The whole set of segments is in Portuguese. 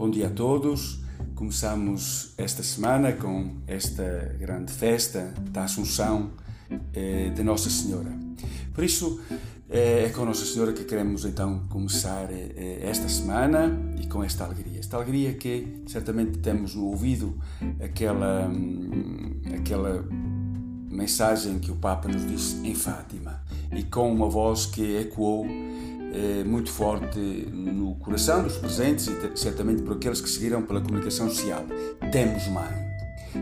Bom dia a todos. Começamos esta semana com esta grande festa da Assunção eh, de Nossa Senhora. Por isso, eh, é com Nossa Senhora que queremos então começar eh, esta semana e com esta alegria. Esta alegria que certamente temos no ouvido aquela, hum, aquela mensagem que o Papa nos disse em Fátima e com uma voz que ecoou é, muito forte no coração dos presentes e certamente por aqueles que seguiram pela comunicação social. Temos mãe.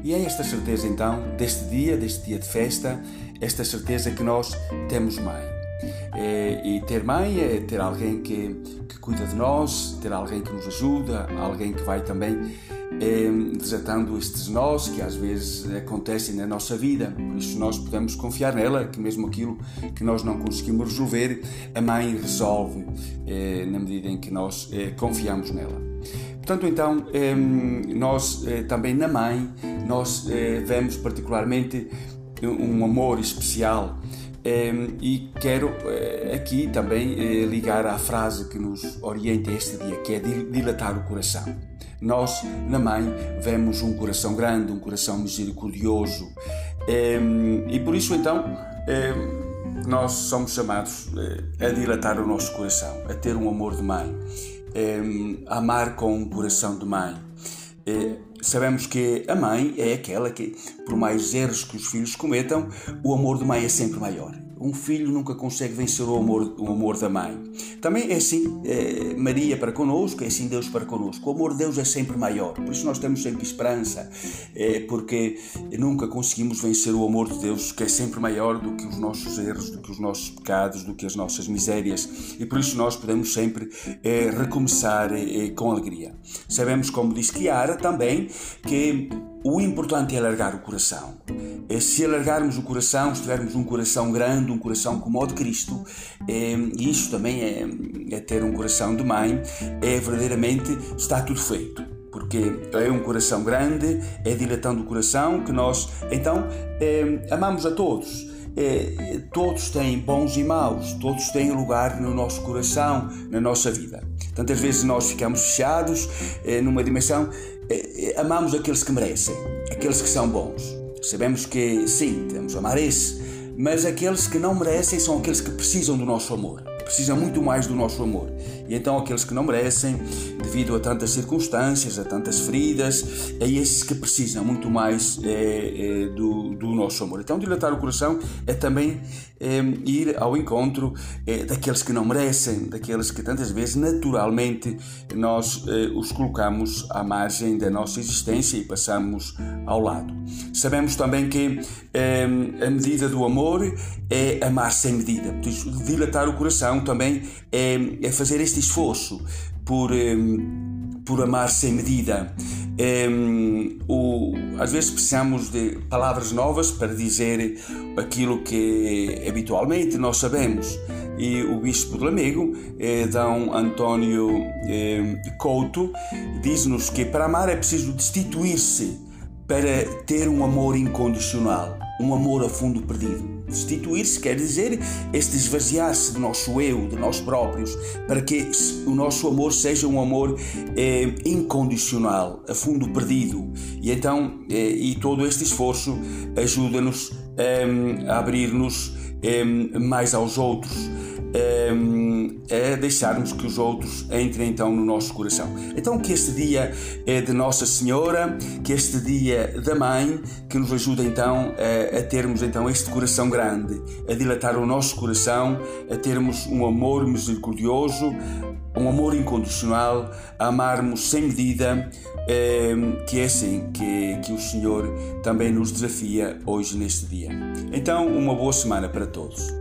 E é esta certeza então, deste dia, deste dia de festa, esta certeza que nós temos mãe. É, e ter mãe é ter alguém que, que cuida de nós, ter alguém que nos ajuda, alguém que vai também desatando estes nós que às vezes acontecem na nossa vida. Por isso nós podemos confiar nela, que mesmo aquilo que nós não conseguimos resolver, a mãe resolve é, na medida em que nós é, confiamos nela. Portanto, então, nós também na mãe, nós vemos particularmente um amor especial e quero aqui também ligar à frase que nos orienta este dia, que é dilatar o coração. Nós, na mãe, vemos um coração grande, um coração misericordioso. E por isso, então, nós somos chamados eh, a dilatar o nosso coração, a ter um amor de mãe, a amar com um coração de mãe. Eh, sabemos que a mãe é aquela que, por mais erros que os filhos cometam, o amor de mãe é sempre maior um filho nunca consegue vencer o amor, o amor da mãe. Também é assim é, Maria para conosco, é assim Deus para conosco. O amor de Deus é sempre maior, por isso nós temos sempre esperança, é, porque nunca conseguimos vencer o amor de Deus, que é sempre maior do que os nossos erros, do que os nossos pecados, do que as nossas misérias, e por isso nós podemos sempre é, recomeçar com alegria. Sabemos, como diz Chiara, também que o importante é alargar o coração. É se alargarmos o coração, se tivermos um coração grande, um coração como o de Cristo, é, e isto também é, é ter um coração de mãe, é verdadeiramente está tudo feito porque é um coração grande, é dilatando o coração que nós então é, amamos a todos. É, todos têm bons e maus, todos têm lugar no nosso coração, na nossa vida. Tantas vezes nós ficamos fechados é, numa dimensão, amamos aqueles que merecem, aqueles que são bons. Sabemos que sim, temos amar esse, mas aqueles que não merecem são aqueles que precisam do nosso amor precisam muito mais do nosso amor. E então aqueles que não merecem, devido a tantas circunstâncias, a tantas feridas, é esses que precisam muito mais é, é, do, do, nosso amor. Então dilatar o coração é também é, ir ao encontro daqueles que não merecem, daqueles que tantas vezes naturalmente nós os colocamos à margem da nossa existência e passamos ao lado. Sabemos também que é, a medida do amor é amar sem medida. Dilatar o coração também é, é fazer este esforço por, um, por amar sem medida. Um, o, às vezes precisamos de palavras novas para dizer aquilo que habitualmente nós sabemos. E o bispo de Lamego, eh, D. António eh, Couto, diz-nos que para amar é preciso destituir-se para ter um amor incondicional, um amor a fundo perdido. Destituir-se quer dizer este esvaziar-se do nosso eu, de nós próprios, para que o nosso amor seja um amor eh, incondicional, a fundo perdido. E então, eh, e todo este esforço ajuda-nos eh, a abrir-nos mais aos outros é deixarmos que os outros entrem então no nosso coração. Então que este dia é de Nossa Senhora, que este dia da Mãe, que nos ajuda então a, a termos então este coração grande, a dilatar o nosso coração, a termos um amor misericordioso, um amor incondicional, a amarmos sem medida, que é assim que, que o Senhor também nos desafia hoje neste dia. Então, uma boa semana para todos.